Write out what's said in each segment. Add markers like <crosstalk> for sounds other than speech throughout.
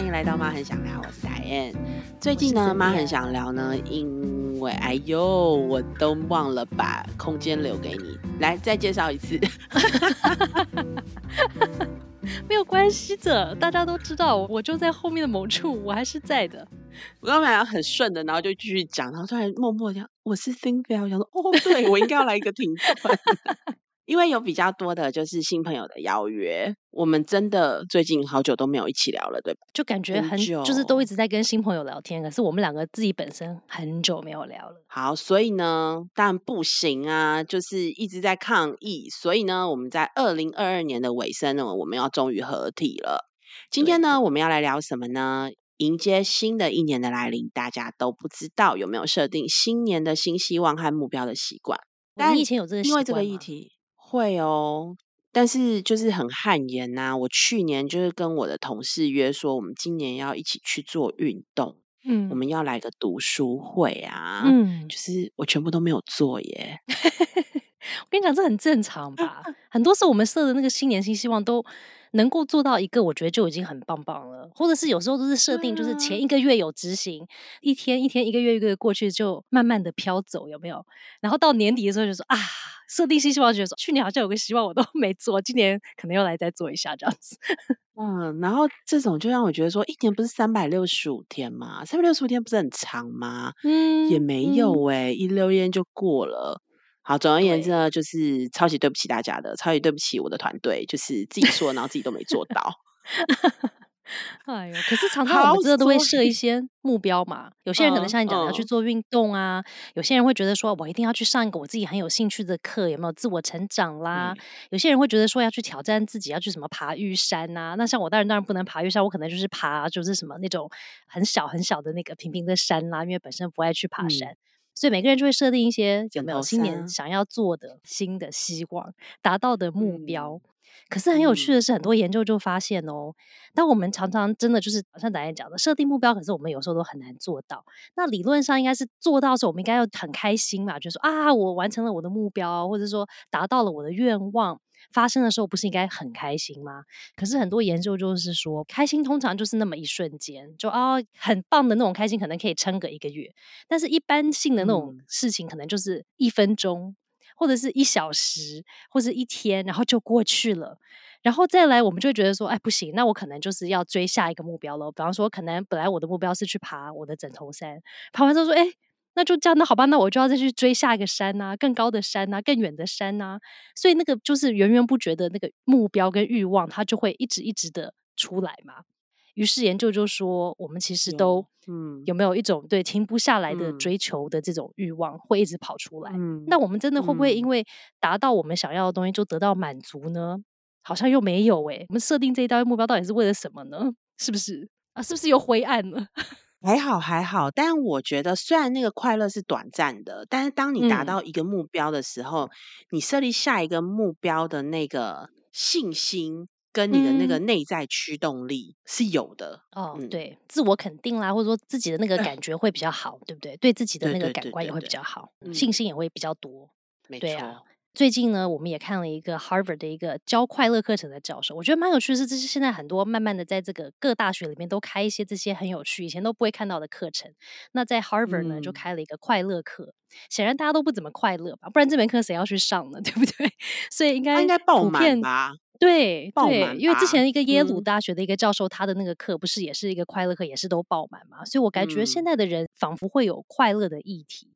欢迎来到妈很想聊，我是 Diane。最近呢，妈很想聊呢，因为哎呦，我都忘了把空间留给你，来再介绍一次。<laughs> 没有关系的，大家都知道，我就在后面的某处，我还是在的。我刚本来很顺的，然后就继续讲，然后突然默默讲我是 Cynthia，我想说哦，对我应该要来一个停顿。因为有比较多的就是新朋友的邀约，我们真的最近好久都没有一起聊了，对吧？就感觉很就是都一直在跟新朋友聊天，可是我们两个自己本身很久没有聊了。好，所以呢，当然不行啊，就是一直在抗议。所以呢，我们在二零二二年的尾声呢，我们要终于合体了。今天呢，我们要来聊什么呢？迎接新的一年的来临，大家都不知道有没有设定新年的新希望和目标的习惯？你以前有这个因为这个议题。会哦，但是就是很汗颜呐。我去年就是跟我的同事约说，我们今年要一起去做运动，嗯，我们要来个读书会啊，嗯，就是我全部都没有做耶。<laughs> 我跟你讲，这很正常吧？<laughs> 很多时候我们设的那个新年新希望都。能够做到一个，我觉得就已经很棒棒了。或者是有时候都是设定，就是前一个月有执行，一天一天，一个月一个月过去，就慢慢的飘走，有没有？然后到年底的时候就说啊，设定新希望，觉得说去年好像有个希望我都没做，今年可能又来再做一下这样子。嗯，然后这种就让我觉得说，一年不是三百六十五天吗？三百六十五天不是很长吗？嗯，也没有哎，一溜烟就过了。好，总而言之呢，就是超级对不起大家的，超级对不起我的团队，就是自己说，然后自己都没做到。<laughs> 哎呦，可是常常我们真的都会设一 <laughs> 些目标嘛。有些人可能像你讲要去做运动啊，有些人会觉得说我一定要去上一个我自己很有兴趣的课，有没有自我成长啦？有些人会觉得说要去挑战自己，要去什么爬玉山呐？那像我当然当然不能爬玉山，我可能就是爬就是什么那种很小很小的那个平平的山啦，因为本身不爱去爬山。所以每个人就会设定一些有没有新年想要做的新的希望达到的目标。可是很有趣的是，很多研究就发现哦，当我们常常真的就是像导演讲的设定目标，可是我们有时候都很难做到。那理论上应该是做到的时候，我们应该要很开心嘛，就说啊，我完成了我的目标，或者说达到了我的愿望。发生的时候不是应该很开心吗？可是很多研究就是说，开心通常就是那么一瞬间，就啊很棒的那种开心，可能可以撑个一个月。但是一般性的那种事情，可能就是一分钟，或者是一小时，或者一天，然后就过去了。然后再来，我们就会觉得说，哎，不行，那我可能就是要追下一个目标了。比方说，可能本来我的目标是去爬我的枕头山，爬完之后说，哎。那就这样，那好吧，那我就要再去追下一个山呐，更高的山呐，更远的山呐。所以那个就是源源不绝的那个目标跟欲望，它就会一直一直的出来嘛。于是研究就说，我们其实都嗯有没有一种对停不下来的追求的这种欲望，会一直跑出来。那我们真的会不会因为达到我们想要的东西就得到满足呢？好像又没有诶。我们设定这一道目标到底是为了什么呢？是不是啊？是不是又灰暗了？<laughs> 还好还好，但我觉得虽然那个快乐是短暂的，但是当你达到一个目标的时候，你设立下一个目标的那个信心跟你的那个内在驱动力是有的。哦，对，自我肯定啦，或者说自己的那个感觉会比较好，对不对？对自己的那个感官也会比较好，信心也会比较多。没错。最近呢，我们也看了一个 Harvard 的一个教快乐课程的教授，我觉得蛮有趣的是，这是现在很多慢慢的在这个各大学里面都开一些这些很有趣、以前都不会看到的课程。那在 Harvard 呢，就开了一个快乐课。显然大家都不怎么快乐吧？不然这门课谁要去上呢？<laughs> 对不对？所以应该应该爆满吧？对对，因为之前一个耶鲁大学的一个教授，他的那个课不是也是一个快乐课，也是都爆满嘛？所以我感觉现在的人仿佛会有快乐的议题。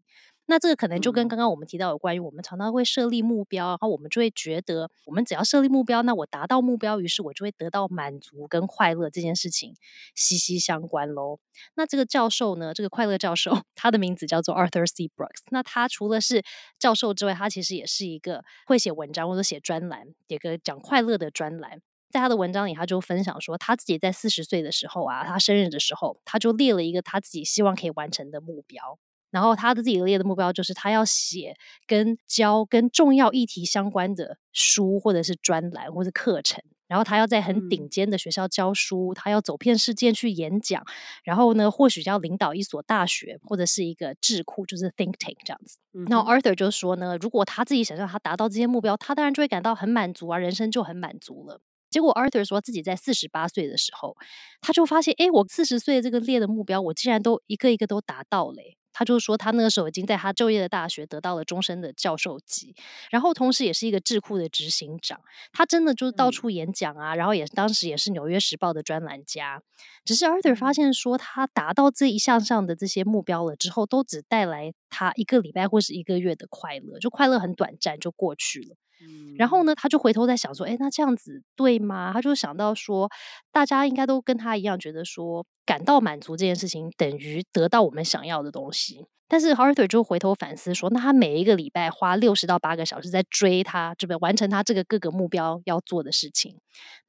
那这个可能就跟刚刚我们提到有关于我们常常会设立目标，然后我们就会觉得，我们只要设立目标，那我达到目标，于是我就会得到满足跟快乐这件事情息息相关喽。那这个教授呢，这个快乐教授，<laughs> 他的名字叫做 Arthur C. Brooks。那他除了是教授之外，他其实也是一个会写文章或者写专栏，写个讲快乐的专栏。在他的文章里，他就分享说，他自己在四十岁的时候啊，他生日的时候，他就列了一个他自己希望可以完成的目标。然后他的自己列的目标就是，他要写跟教跟重要议题相关的书，或者是专栏，或者课程。然后他要在很顶尖的学校教书，他要走遍世界去演讲。然后呢，或许要领导一所大学，或者是一个智库，就是 think tank 这样子。那 Arthur 就说呢，如果他自己想让他达到这些目标，他当然就会感到很满足啊，人生就很满足了。结果 Arthur 说自己在四十八岁的时候，他就发现，哎，我四十岁这个列的目标，我竟然都一个一个都达到了。他就说，他那个时候已经在他就业的大学得到了终身的教授级，然后同时也是一个智库的执行长。他真的就是到处演讲啊，然后也当时也是《纽约时报》的专栏家。只是 Arthur 发现说，他达到这一项上的这些目标了之后，都只带来他一个礼拜或是一个月的快乐，就快乐很短暂就过去了。然后呢，他就回头在想说，哎，那这样子对吗？他就想到说，大家应该都跟他一样，觉得说。感到满足这件事情等于得到我们想要的东西，但是 Arthur 就回头反思说，那他每一个礼拜花六十到八个小时在追他，这边完成他这个各个目标要做的事情。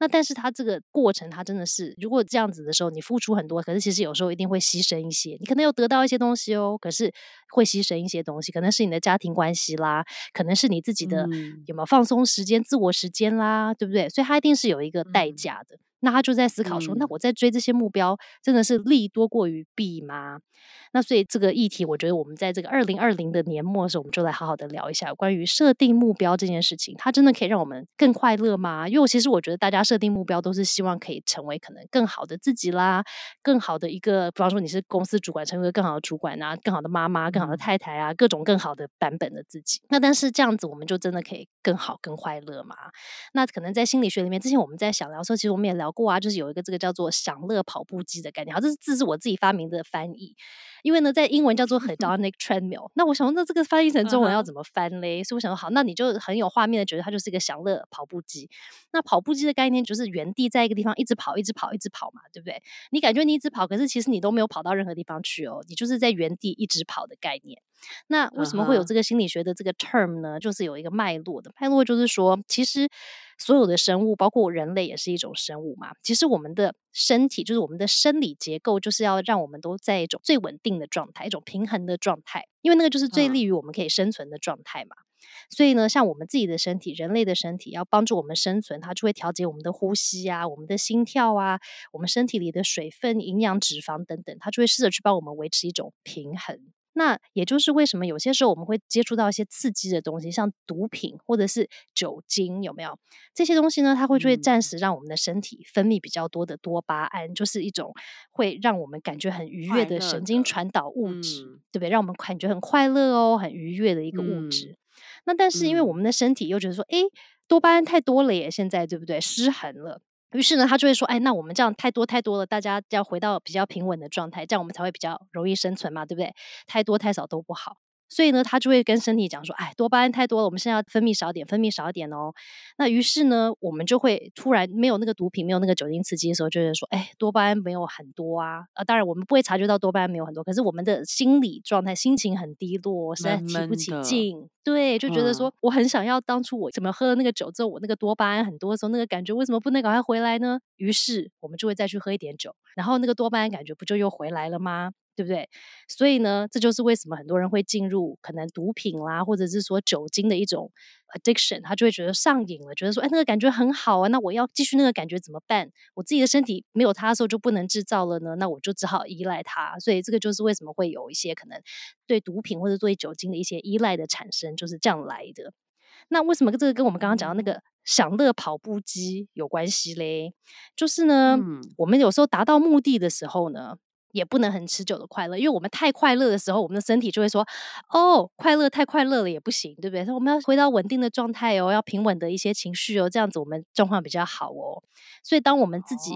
那但是他这个过程，他真的是如果这样子的时候，你付出很多，可是其实有时候一定会牺牲一些，你可能有得到一些东西哦，可是会牺牲一些东西，可能是你的家庭关系啦，可能是你自己的有没有放松时间、自我时间啦，对不对？所以他一定是有一个代价的。那他就在思考说，那我在追这些目标，真的是利多过于弊吗？那所以这个议题，我觉得我们在这个二零二零的年末的时候，我们就来好好的聊一下关于设定目标这件事情。它真的可以让我们更快乐吗？因为我其实我觉得大家设定目标都是希望可以成为可能更好的自己啦，更好的一个，比方说你是公司主管，成为更好的主管啊，更好的妈妈，更好的太太啊，各种更好的版本的自己。那但是这样子，我们就真的可以更好、更快乐吗？那可能在心理学里面，之前我们在想聊的时候，其实我们也聊过啊，就是有一个这个叫做享乐跑步机的概念。好，这是字是我自己发明的翻译。因为呢，在英文叫做 <laughs> hedonic treadmill，那我想说，那这个翻译成中文要怎么翻嘞？所以我想说，好，那你就很有画面的觉得它就是一个享乐跑步机。那跑步机的概念就是原地在一个地方一直跑，一直跑，一直跑嘛，对不对？你感觉你一直跑，可是其实你都没有跑到任何地方去哦，你就是在原地一直跑的概念。那为什么会有这个心理学的这个 term 呢？就是有一个脉络的脉络，就是说，其实所有的生物，包括人类，也是一种生物嘛。其实我们的身体，就是我们的生理结构，就是要让我们都在一种最稳定的状态，一种平衡的状态，因为那个就是最利于我们可以生存的状态嘛。所以呢，像我们自己的身体，人类的身体，要帮助我们生存，它就会调节我们的呼吸啊，我们的心跳啊，我们身体里的水分、营养、脂肪等等，它就会试着去帮我们维持一种平衡。那也就是为什么有些时候我们会接触到一些刺激的东西，像毒品或者是酒精，有没有这些东西呢？它会就会暂时让我们的身体分泌比较多的多巴胺，就是一种会让我们感觉很愉悦的神经传导物质，对不对？让我们感觉很快乐哦，很愉悦的一个物质。那但是因为我们的身体又觉得说，哎，多巴胺太多了耶，现在对不对？失衡了。于是呢，他就会说：“哎，那我们这样太多太多了，大家要回到比较平稳的状态，这样我们才会比较容易生存嘛，对不对？太多太少都不好。”所以呢，他就会跟身体讲说：“哎，多巴胺太多了，我们现在要分泌少点，分泌少点哦。”那于是呢，我们就会突然没有那个毒品，没有那个酒精刺激的时候，就会说：“哎，多巴胺没有很多啊。”啊，当然我们不会察觉到多巴胺没有很多，可是我们的心理状态、心情很低落，实在提不起劲。对，就觉得说我很想要当初我怎么喝了那个酒之后，我那个多巴胺很多的时候，那个感觉为什么不能赶快回来呢？于是我们就会再去喝一点酒，然后那个多巴胺感觉不就又回来了吗？对不对？所以呢，这就是为什么很多人会进入可能毒品啦，或者是说酒精的一种 addiction，他就会觉得上瘾了，觉得说，哎，那个感觉很好啊，那我要继续那个感觉怎么办？我自己的身体没有它的时候就不能制造了呢，那我就只好依赖它。所以这个就是为什么会有一些可能对毒品或者对酒精的一些依赖的产生，就是这样来的。那为什么这个跟我们刚刚讲到那个享乐跑步机有关系嘞？就是呢，我们有时候达到目的的时候呢。也不能很持久的快乐，因为我们太快乐的时候，我们的身体就会说：“哦，快乐太快乐了也不行，对不对？”说我们要回到稳定的状态哦，要平稳的一些情绪哦，这样子我们状况比较好哦。所以，当我们自己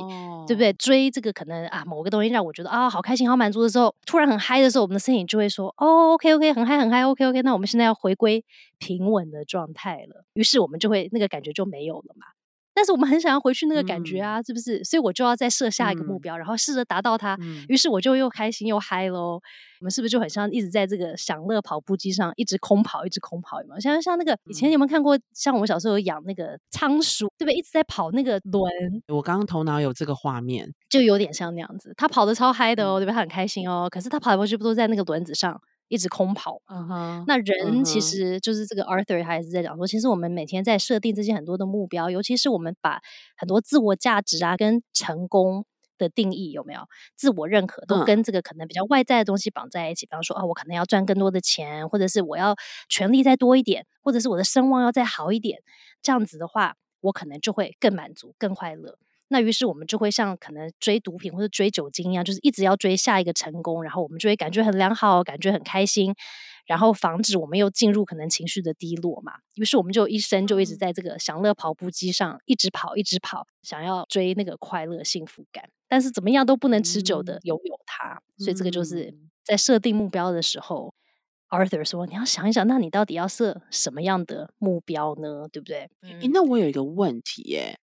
对不对追这个可能啊某个东西让我觉得啊好开心、好满足的时候，突然很嗨的时候，我们的身体就会说：“哦，OK OK，很嗨很嗨，OK OK，那我们现在要回归平稳的状态了。”于是我们就会那个感觉就没有了嘛。但是我们很想要回去那个感觉啊，是不是？所以我就要再设下一个目标，然后试着达到它。于是我就又开心又嗨喽。我们是不是就很像一直在这个享乐跑步机上一直空跑，一直空跑？有没有？像像那个以前有没有看过？像我们小时候有养那个仓鼠，对不对？一直在跑那个轮。我刚刚头脑有这个画面，就有点像那样子。他跑的超嗨的哦，对不对？他很开心哦。可是他跑来跑去不都在那个轮子上？一直空跑，那人其实就是这个 Arthur，他也是在讲说，其实我们每天在设定这些很多的目标，尤其是我们把很多自我价值啊跟成功的定义有没有自我认可，都跟这个可能比较外在的东西绑在一起。比方说啊，我可能要赚更多的钱，或者是我要权力再多一点，或者是我的声望要再好一点，这样子的话。我可能就会更满足、更快乐。那于是我们就会像可能追毒品或者追酒精一样，就是一直要追下一个成功，然后我们就会感觉很良好，感觉很开心，然后防止我们又进入可能情绪的低落嘛。于是我们就一生就一直在这个享乐跑步机上一直跑，一直跑，想要追那个快乐、幸福感，但是怎么样都不能持久的拥有它。所以这个就是在设定目标的时候，Arthur 说你要想一想，那你到底要设什么样的目标呢？对不对？诶，那我有一个问题耶。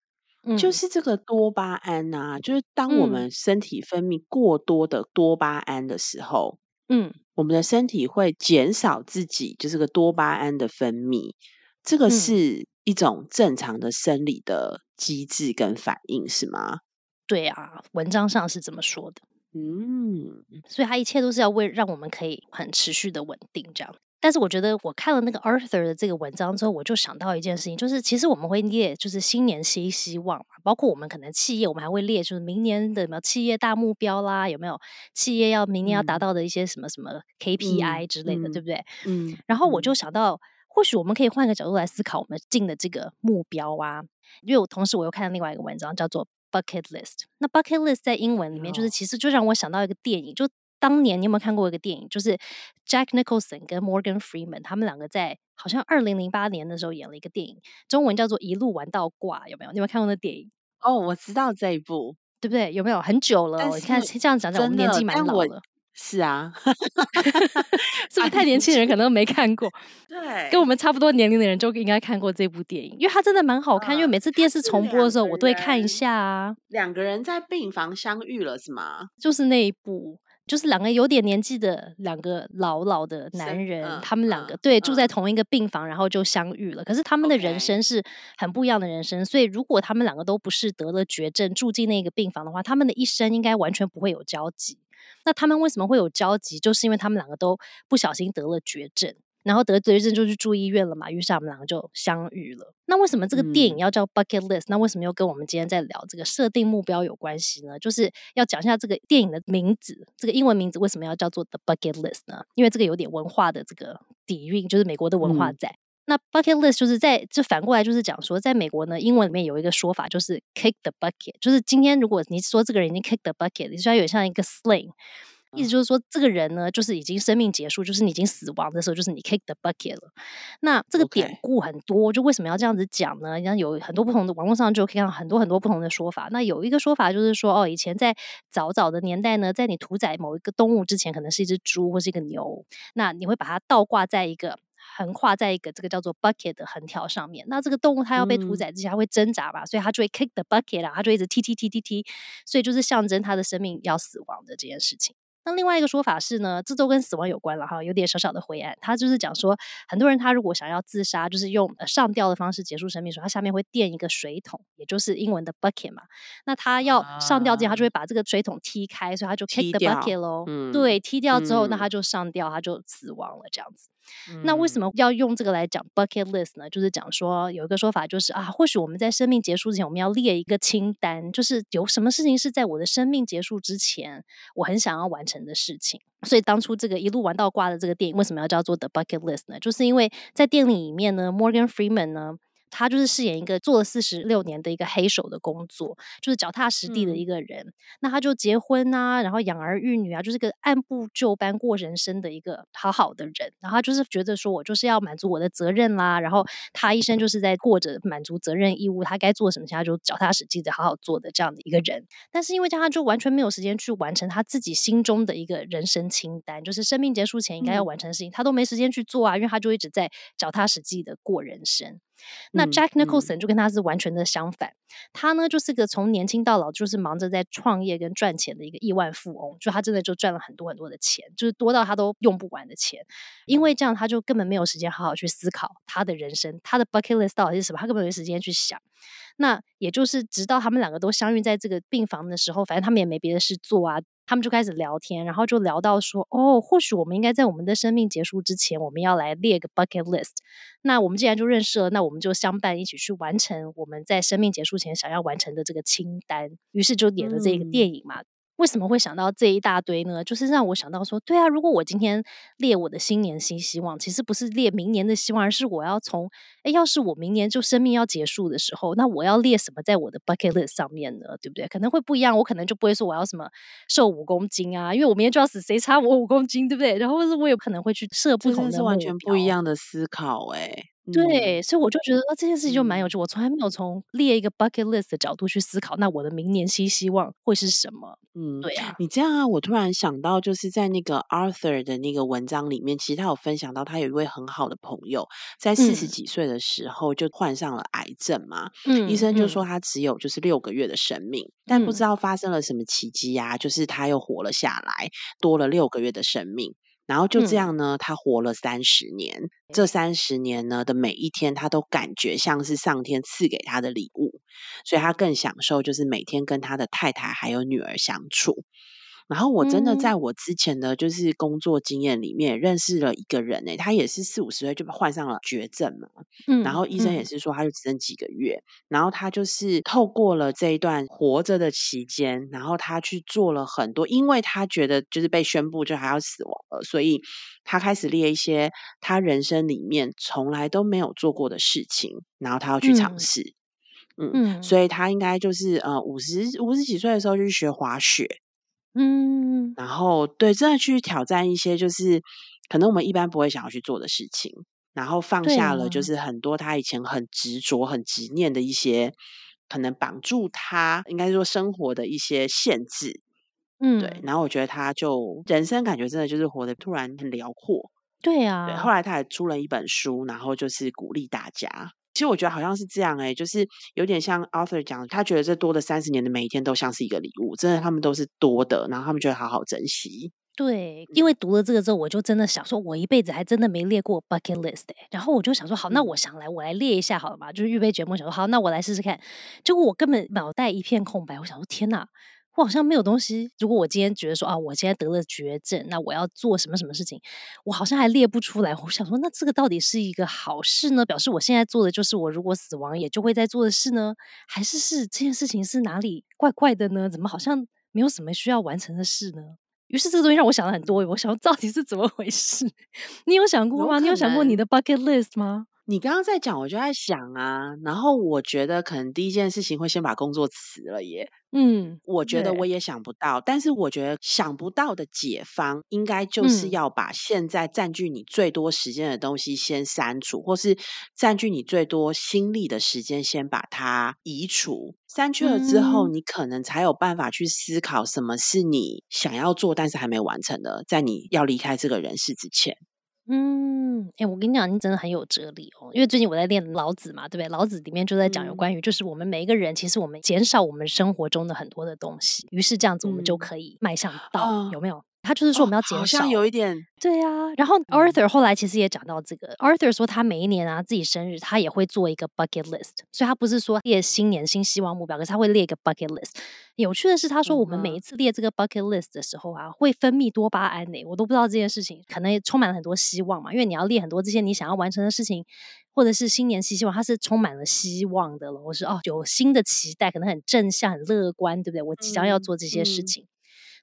就是这个多巴胺啊，就是当我们身体分泌过多的多巴胺的时候，嗯，我们的身体会减少自己就是个多巴胺的分泌，这个是一种正常的生理的机制跟反应，是吗？对啊，文章上是这么说的。嗯，所以它一切都是要为让我们可以很持续的稳定这样。但是我觉得我看了那个 Arthur 的这个文章之后，我就想到一件事情，就是其实我们会列就是新年新希望嘛，包括我们可能企业，我们还会列就是明年的什么企业大目标啦，有没有企业要明年要达到的一些什么什么 KPI 之类的，对不对？嗯。然后我就想到，或许我们可以换个角度来思考我们定的这个目标啊，因为我同时我又看到另外一个文章叫做 Bucket List。那 Bucket List 在英文里面就是其实就让我想到一个电影，就。当年你有没有看过一个电影？就是 Jack Nicholson 跟 Morgan Freeman 他们两个在好像二零零八年的时候演了一个电影，中文叫做《一路玩到挂》，有没有？你有没有看过那电影？哦，我知道这一部，对不对？有没有很久了？你看这样讲讲，我们年纪蛮老了。是啊，<laughs> 是不是太年轻人可能没看过？<laughs> 对，跟我们差不多年龄的人就应该看过这部电影，因为它真的蛮好看。因为每次电视重播的时候，我都会看一下啊。两个人在病房相遇了，是吗？就是那一部。就是两个有点年纪的两个老老的男人，他们两个对住在同一个病房，然后就相遇了。可是他们的人生是很不一样的人生，所以如果他们两个都不是得了绝症住进那个病房的话，他们的一生应该完全不会有交集。那他们为什么会有交集？就是因为他们两个都不小心得了绝症。然后得绝症就去住医院了嘛，于是我们两个就相遇了。那为什么这个电影要叫 Bucket List？那为什么又跟我们今天在聊这个设定目标有关系呢？就是要讲一下这个电影的名字，这个英文名字为什么要叫做 The Bucket List 呢？因为这个有点文化的这个底蕴，就是美国的文化在。那 Bucket List 就是在这反过来就是讲说，在美国呢，英文里面有一个说法就是 Kick the bucket，就是今天如果你说这个人已经 Kick the bucket，你说有点像一个 sling。意思就是说，这个人呢，就是已经生命结束，就是你已经死亡的时候，就是你 kick the bucket 了。那这个典故很多，就为什么要这样子讲呢？你看有很多不同的网络上就可以看到很多很多不同的说法。那有一个说法就是说，哦，以前在早早的年代呢，在你屠宰某一个动物之前，可能是一只猪或是一个牛，那你会把它倒挂在一个横跨在一个这个叫做 bucket 的横条上面。那这个动物它要被屠宰之前，它会挣扎嘛，所以它就会 kick the bucket 啦，它就一直踢踢踢踢踢，所以就是象征它的生命要死亡的这件事情。那另外一个说法是呢，这都跟死亡有关了哈，有点小小的灰暗。他就是讲说，很多人他如果想要自杀，就是用上吊的方式结束生命的时候，他下面会垫一个水桶，也就是英文的 bucket 嘛。那他要上吊之前，他就会把这个水桶踢开，所以他就 kick the bucket 喽。对，踢掉之后，那他就上吊，他就死亡了这样子。那为什么要用这个来讲 bucket list 呢？就是讲说有一个说法，就是啊，或许我们在生命结束之前，我们要列一个清单，就是有什么事情是在我的生命结束之前，我很想要完成的事情。所以当初这个一路玩到挂的这个电影，为什么要叫做 the bucket list 呢？就是因为在电影里面呢，Morgan Freeman 呢。他就是饰演一个做了四十六年的一个黑手的工作，就是脚踏实地的一个人。那他就结婚啊，然后养儿育女啊，就是个按部就班过人生的一个好好的人。然后他就是觉得说，我就是要满足我的责任啦。然后他一生就是在过着满足责任义务，他该做什么，他就脚踏实地的好好做的这样的一个人。但是因为这样，他就完全没有时间去完成他自己心中的一个人生清单，就是生命结束前应该要完成的事情，他都没时间去做啊，因为他就一直在脚踏实地的过人生。那 Jack Nicholson 就跟他是完全的相反，他呢就是个从年轻到老就是忙着在创业跟赚钱的一个亿万富翁，就他真的就赚了很多很多的钱，就是多到他都用不完的钱。因为这样，他就根本没有时间好好去思考他的人生，他的 bucket list 到底是什么，他根本没时间去想。那也就是直到他们两个都相遇在这个病房的时候，反正他们也没别的事做啊。他们就开始聊天，然后就聊到说：“哦，或许我们应该在我们的生命结束之前，我们要来列个 bucket list。那我们既然就认识了，那我们就相伴一起去完成我们在生命结束前想要完成的这个清单。于是就演了这个电影嘛。为什么会想到这一大堆呢？就是让我想到说，对啊，如果我今天列我的新年新希望，其实不是列明年的希望，而是我要从，哎，要是我明年就生命要结束的时候，那我要列什么在我的 bucket list 上面呢？对不对？可能会不一样，我可能就不会说我要什么瘦五公斤啊，因为我明天就要死，谁差我五公斤，对不对？然后是我有可能会去设不同的，是完全不一样的思考，哎。对，所以我就觉得这件事情就蛮有趣。我从来没有从列一个 bucket list 的角度去思考，那我的明年新希望会是什么？嗯，对啊。你这样啊，我突然想到，就是在那个 Arthur 的那个文章里面，其实他有分享到，他有一位很好的朋友，在四十几岁的时候就患上了癌症嘛。嗯，医生就说他只有就是六个月的生命，但不知道发生了什么奇迹啊，就是他又活了下来，多了六个月的生命。然后就这样呢，他活了三十年。这三十年呢的每一天，他都感觉像是上天赐给他的礼物，所以他更享受就是每天跟他的太太还有女儿相处。然后我真的在我之前的就是工作经验里面认识了一个人诶，他也是四五十岁就患上了绝症嘛，嗯，然后医生也是说他就只剩几个月，然后他就是透过了这一段活着的期间，然后他去做了很多，因为他觉得就是被宣布就还要死亡了，所以他开始列一些他人生里面从来都没有做过的事情，然后他要去尝试，嗯，所以他应该就是呃五十五十几岁的时候就去学滑雪。嗯，然后对，真的去挑战一些就是可能我们一般不会想要去做的事情，然后放下了就是很多他以前很执着、很执念的一些可能绑住他，应该说生活的一些限制。嗯，对。然后我觉得他就人生感觉真的就是活得突然很辽阔。对啊。对，后来他还出了一本书，然后就是鼓励大家。其实我觉得好像是这样哎，就是有点像 author 讲，他觉得这多的三十年的每一天都像是一个礼物，真的他们都是多的，然后他们觉得好好珍惜。对，因为读了这个之后，我就真的想说，我一辈子还真的没列过 bucket list 哎，然后我就想说，好，那我想来，我来列一下好了嘛，就是预备节目，想说好，那我来试试看。结果我根本脑袋一片空白，我想说，天哪！我好像没有东西。如果我今天觉得说啊，我现在得了绝症，那我要做什么什么事情？我好像还列不出来。我想说，那这个到底是一个好事呢？表示我现在做的就是我如果死亡也就会在做的事呢？还是是这件事情是哪里怪怪的呢？怎么好像没有什么需要完成的事呢？于是这个东西让我想了很多。我想到底是怎么回事？<laughs> 你有想过吗？你有想过你的 bucket list 吗？你刚刚在讲，我就在想啊。然后我觉得可能第一件事情会先把工作辞了耶。嗯，我觉得我也想不到，但是我觉得想不到的解方，应该就是要把现在占据你最多时间的东西先删除，或是占据你最多心力的时间先把它移除。删去了之后，你可能才有办法去思考什么是你想要做但是还没完成的，在你要离开这个人世之前。嗯，哎，我跟你讲，你真的很有哲理哦。因为最近我在练老子嘛，对不对？老子里面就在讲有关于，就是我们每一个人，其实我们减少我们生活中的很多的东西，于是这样子我们就可以迈向道，有没有？他就是说我们要减少，有一点对啊。然后 Arthur 后来其实也讲到这个，Arthur 说他每一年啊自己生日，他也会做一个 bucket list。所以他不是说列新年新希望目标，可是他会列一个 bucket list。有趣的是，他说我们每一次列这个 bucket list 的时候啊，会分泌多巴胺呢。我都不知道这件事情，可能也充满了很多希望嘛。因为你要列很多这些你想要完成的事情，或者是新年新希望，它是充满了希望的了。我说哦，有新的期待，可能很正向、很乐观，对不对？我即将要做这些事情。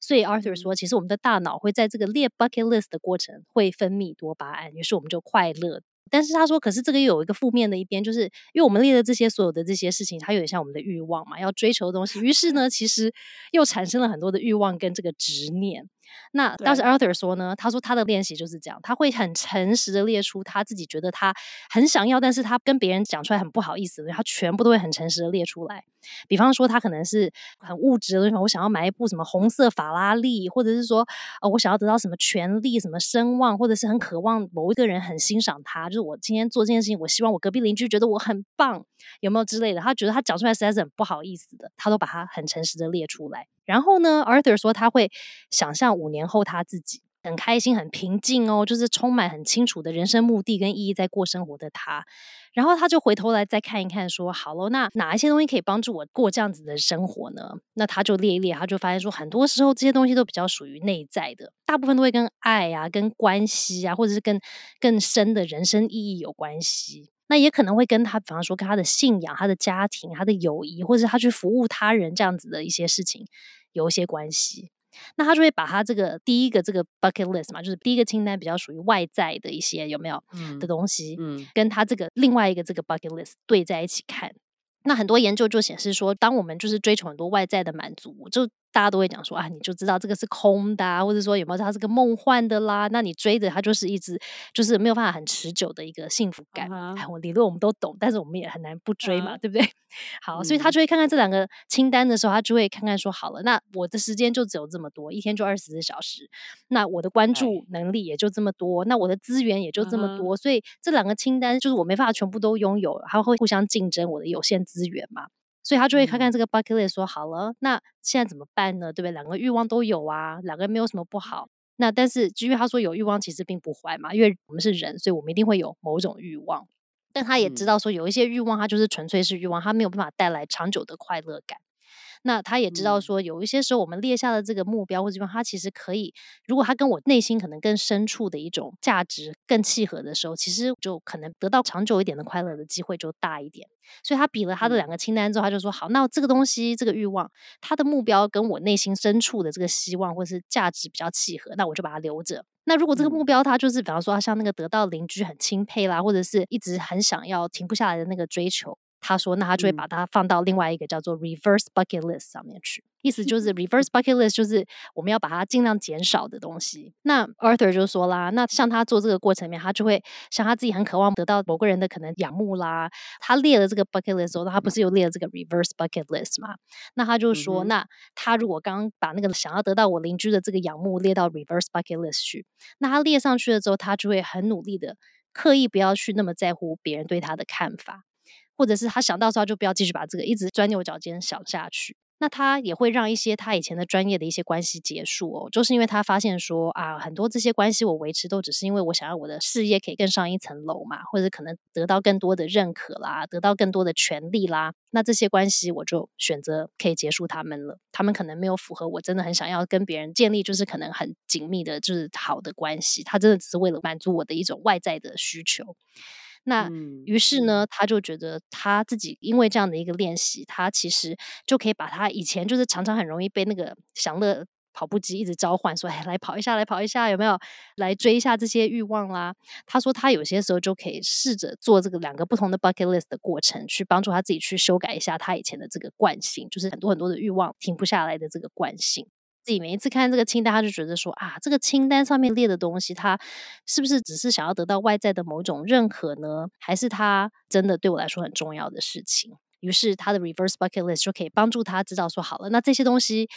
所以 Arthur 说，其实我们的大脑会在这个列 bucket list 的过程会分泌多巴胺，于是我们就快乐。但是他说，可是这个又有一个负面的一边，就是因为我们列的这些所有的这些事情，它有点像我们的欲望嘛，要追求的东西。于是呢，其实又产生了很多的欲望跟这个执念。那当时 Arthur 说呢，他说他的练习就是这样，他会很诚实的列出他自己觉得他很想要，但是他跟别人讲出来很不好意思的，他全部都会很诚实的列出来。比方说，他可能是很物质的东西，我想要买一部什么红色法拉利，或者是说，呃，我想要得到什么权利、什么声望，或者是很渴望某一个人很欣赏他，就是我今天做这件事情，我希望我隔壁邻居觉得我很棒，有没有之类的？他觉得他讲出来实在是很不好意思的，他都把它很诚实的列出来。然后呢，Arthur 说他会想象五年后他自己很开心、很平静哦，就是充满很清楚的人生目的跟意义在过生活的他。然后他就回头来再看一看，说好了，那哪一些东西可以帮助我过这样子的生活呢？那他就列一列，他就发现说，很多时候这些东西都比较属于内在的，大部分都会跟爱啊、跟关系啊，或者是跟更深的人生意义有关系。那也可能会跟他，比方说跟他的信仰、他的家庭、他的友谊，或者是他去服务他人这样子的一些事情有一些关系。那他就会把他这个第一个这个 bucket list 嘛，就是第一个清单比较属于外在的一些有没有的东西，嗯，跟他这个另外一个这个 bucket list 对在一起看。那很多研究就显示说，当我们就是追求很多外在的满足，就大家都会讲说啊，你就知道这个是空的，啊，或者说有没有它是个梦幻的啦？那你追着它就是一直就是没有办法很持久的一个幸福感。哎，我理论我们都懂，但是我们也很难不追嘛，对不对？好，所以他就会看看这两个清单的时候，他就会看看说，好了，那我的时间就只有这么多，一天就二十四小时，那我的关注能力也就这么多，那我的资源也就这么多，所以这两个清单就是我没办法全部都拥有，它会互相竞争我的有限资源嘛。所以他就会看看这个 bucket list，说好了，那现在怎么办呢？对不对？两个欲望都有啊，两个人没有什么不好。那但是，因为他说有欲望其实并不坏嘛，因为我们是人，所以我们一定会有某种欲望。但他也知道说有一些欲望，它就是纯粹是欲望，它没有办法带来长久的快乐感。那他也知道说，有一些时候我们列下的这个目标或者地方，他其实可以，如果他跟我内心可能更深处的一种价值更契合的时候，其实就可能得到长久一点的快乐的机会就大一点。所以他比了他的两个清单之后，他就说：好，那这个东西这个欲望，他的目标跟我内心深处的这个希望或是价值比较契合，那我就把它留着。那如果这个目标它就是比方说像那个得到邻居很钦佩啦，或者是一直很想要停不下来的那个追求。他说：“那他就会把它放到另外一个叫做 reverse bucket list 上面去。意思就是 reverse bucket list 就是我们要把它尽量减少的东西。那 Arthur 就说啦，那像他做这个过程里面，他就会像他自己很渴望得到某个人的可能仰慕啦。他列了这个 bucket list 之后，他不是又列了这个 reverse bucket list 嘛？那他就说，那他如果刚刚把那个想要得到我邻居的这个仰慕列到 reverse bucket list 去，那他列上去了之后，他就会很努力的刻意不要去那么在乎别人对他的看法。”或者是他想到时候就不要继续把这个一直钻牛角尖想下去，那他也会让一些他以前的专业的一些关系结束哦，就是因为他发现说啊，很多这些关系我维持都只是因为我想要我的事业可以更上一层楼嘛，或者可能得到更多的认可啦，得到更多的权利啦，那这些关系我就选择可以结束他们了，他们可能没有符合我真的很想要跟别人建立就是可能很紧密的就是好的关系，他真的只是为了满足我的一种外在的需求。那于是呢，他就觉得他自己因为这样的一个练习，他其实就可以把他以前就是常常很容易被那个享乐跑步机一直召唤，说哎来跑一下，来跑一下，有没有来追一下这些欲望啦？他说他有些时候就可以试着做这个两个不同的 bucket list 的过程，去帮助他自己去修改一下他以前的这个惯性，就是很多很多的欲望停不下来的这个惯性。自己每一次看这个清单，他就觉得说啊，这个清单上面列的东西，他是不是只是想要得到外在的某种认可呢？还是他真的对我来说很重要的事情？于是他的 reverse bucket list 就可以帮助他知道说，好了，那这些东西。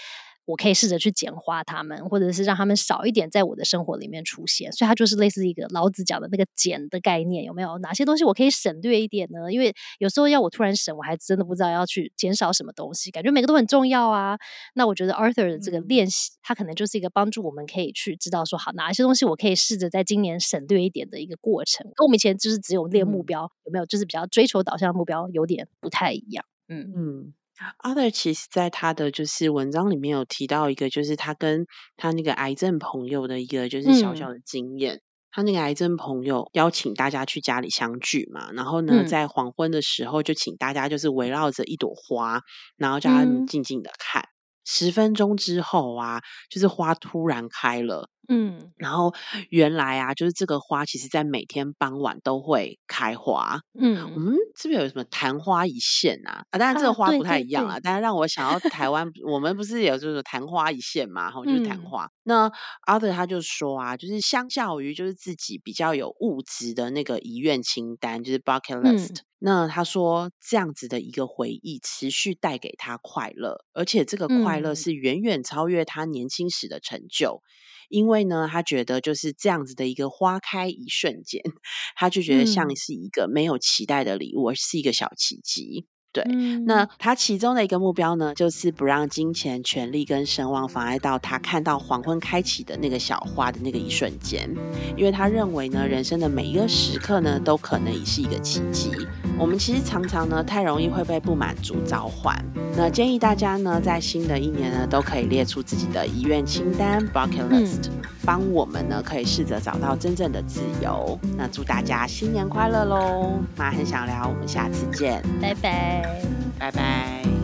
我可以试着去简化他们，或者是让他们少一点在我的生活里面出现。所以它就是类似一个老子讲的那个简的概念，有没有？哪些东西我可以省略一点呢？因为有时候要我突然省，我还真的不知道要去减少什么东西。感觉每个都很重要啊。那我觉得 Arthur 的这个练习，它可能就是一个帮助我们可以去知道说，好，哪一些东西我可以试着在今年省略一点的一个过程。跟我们以前就是只有列目标，有没有？就是比较追求导向目标，有点不太一样。嗯嗯。Other 其实在他的就是文章里面有提到一个，就是他跟他那个癌症朋友的一个就是小小的经验。他那个癌症朋友邀请大家去家里相聚嘛，然后呢，在黄昏的时候就请大家就是围绕着一朵花，然后叫他们静静的看。十分钟之后啊，就是花突然开了。嗯，然后原来啊，就是这个花，其实在每天傍晚都会开花。嗯，我们是不是有什么昙花一现啊？啊，当然这个花不太一样啊。但是让我想到台湾，我们不是有就是昙花一现嘛？然后就是昙花。那阿德他就说啊，就是相较于就是自己比较有物质的那个遗愿清单，就是 bucket list。那他说这样子的一个回忆，持续带给他快乐，而且这个快乐是远远超越他年轻时的成就。因为呢，他觉得就是这样子的一个花开一瞬间，<laughs> 他就觉得像是一个没有期待的礼物，而是一个小奇迹。对，那他其中的一个目标呢，就是不让金钱、权力跟声望妨碍到他看到黄昏开启的那个小花的那个一瞬间。因为他认为呢，人生的每一个时刻呢，都可能也是一个奇迹。我们其实常常呢，太容易会被不满足召唤。那建议大家呢，在新的一年呢，都可以列出自己的遗愿清单 （bucket list），帮我们呢，可以试着找到真正的自由。那祝大家新年快乐喽！妈很想聊，我们下次见，拜拜。拜拜。